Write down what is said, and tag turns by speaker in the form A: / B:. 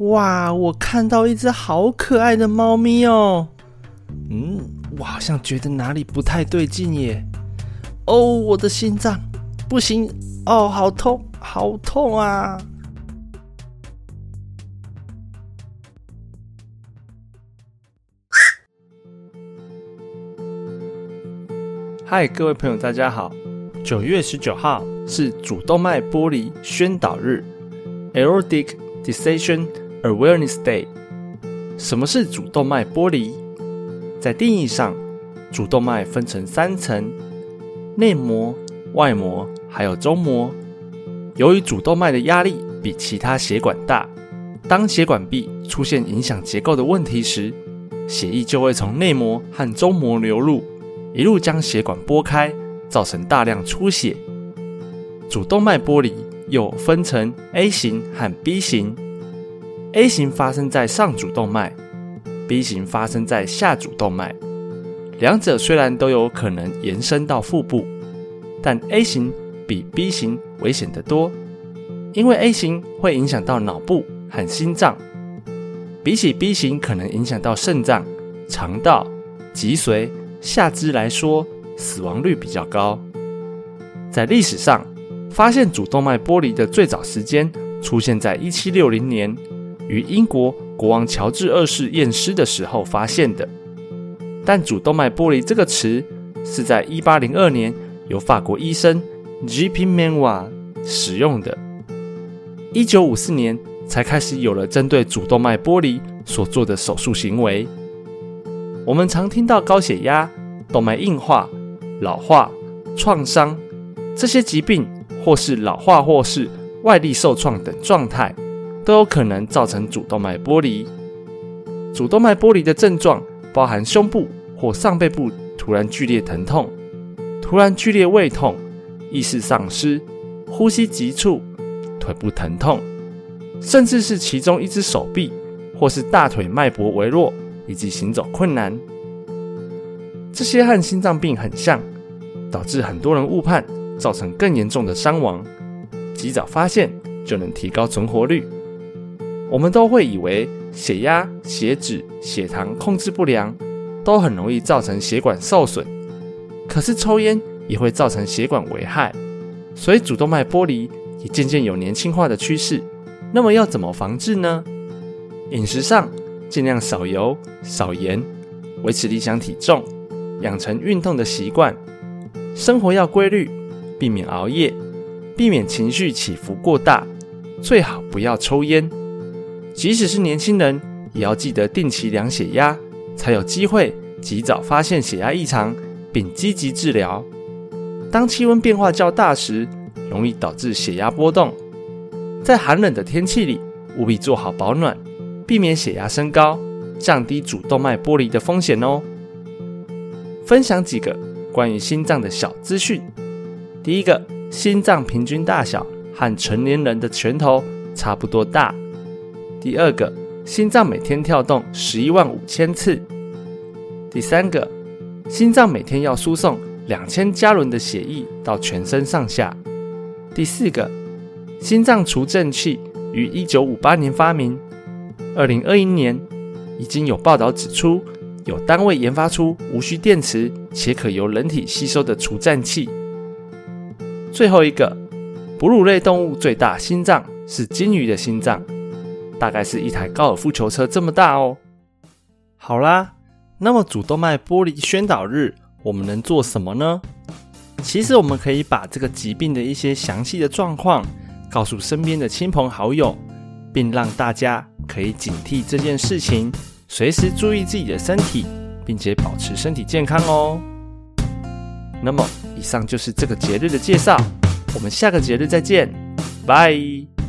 A: 哇，我看到一只好可爱的猫咪哦。嗯，我好像觉得哪里不太对劲耶。哦，我的心脏不行哦，好痛，好痛啊！嗨，各位朋友，大家好。九月十九号是主动脉剥离宣导日 （Aortic Dissection Awareness Day）。什么是主动脉剥离？在定义上，主动脉分成三层：内膜、外膜，还有中膜。由于主动脉的压力比其他血管大，当血管壁出现影响结构的问题时，血液就会从内膜和中膜流入。一路将血管拨开，造成大量出血。主动脉剥离又分成 A 型和 B 型，A 型发生在上主动脉，B 型发生在下主动脉。两者虽然都有可能延伸到腹部，但 A 型比 B 型危险得多，因为 A 型会影响到脑部和心脏，比起 B 型可能影响到肾脏、肠道、脊髓。下肢来说，死亡率比较高。在历史上，发现主动脉剥离的最早时间出现在一七六零年，于英国国王乔治二世验尸的时候发现的。但主动脉剥离这个词是在一八零二年由法国医生 G.P. Manoir 使用的。一九五四年才开始有了针对主动脉剥离所做的手术行为。我们常听到高血压、动脉硬化、老化、创伤这些疾病，或是老化，或是外力受创等状态，都有可能造成主动脉剥离。主动脉剥离的症状包含胸部或上背部突然剧烈疼痛、突然剧烈胃痛、意识丧失、呼吸急促、腿部疼痛，甚至是其中一只手臂或是大腿脉搏微弱。以及行走困难，这些和心脏病很像，导致很多人误判，造成更严重的伤亡。及早发现就能提高存活率。我们都会以为血压、血脂、血糖控制不良都很容易造成血管受损，可是抽烟也会造成血管危害，所以主动脉剥离也渐渐有年轻化的趋势。那么要怎么防治呢？饮食上。尽量少油、少盐，维持理想体重，养成运动的习惯，生活要规律，避免熬夜，避免情绪起伏过大，最好不要抽烟。即使是年轻人，也要记得定期量血压，才有机会及早发现血压异常，并积极治疗。当气温变化较大时，容易导致血压波动。在寒冷的天气里，务必做好保暖。避免血压升高，降低主动脉剥离的风险哦。分享几个关于心脏的小资讯。第一个，心脏平均大小和成年人的拳头差不多大。第二个，心脏每天跳动十一万五千次。第三个，心脏每天要输送两千加仑的血液到全身上下。第四个，心脏除震器于一九五八年发明。二零二一年，已经有报道指出，有单位研发出无需电池且可由人体吸收的除颤器。最后一个，哺乳类动物最大心脏是鲸鱼的心脏，大概是一台高尔夫球车这么大哦。好啦，那么主动脉剥离宣导日，我们能做什么呢？其实我们可以把这个疾病的一些详细的状况，告诉身边的亲朋好友，并让大家。可以警惕这件事情，随时注意自己的身体，并且保持身体健康哦。那么，以上就是这个节日的介绍，我们下个节日再见，拜。